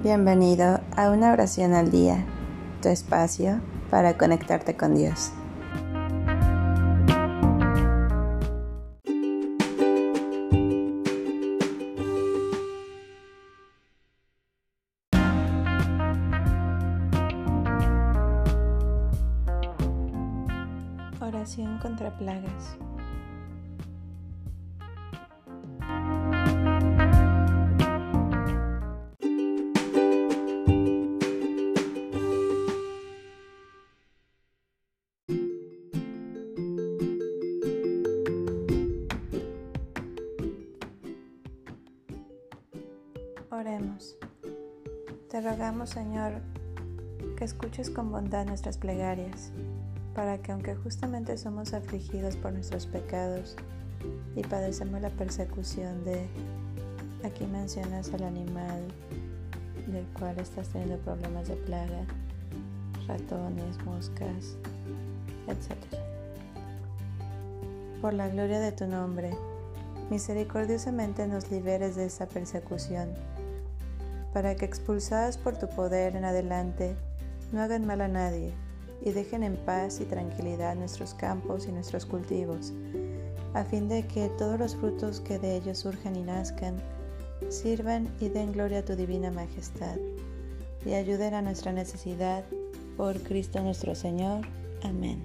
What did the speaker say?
Bienvenido a una oración al día, tu espacio para conectarte con Dios. Oración contra plagas. Oremos. Te rogamos, Señor, que escuches con bondad nuestras plegarias, para que aunque justamente somos afligidos por nuestros pecados y padecemos la persecución de, aquí mencionas al animal del cual estás teniendo problemas de plaga, ratones, moscas, etc. Por la gloria de tu nombre, misericordiosamente nos liberes de esa persecución para que expulsadas por tu poder en adelante no hagan mal a nadie y dejen en paz y tranquilidad nuestros campos y nuestros cultivos, a fin de que todos los frutos que de ellos surjan y nazcan sirvan y den gloria a tu divina majestad, y ayuden a nuestra necesidad por Cristo nuestro Señor. Amén.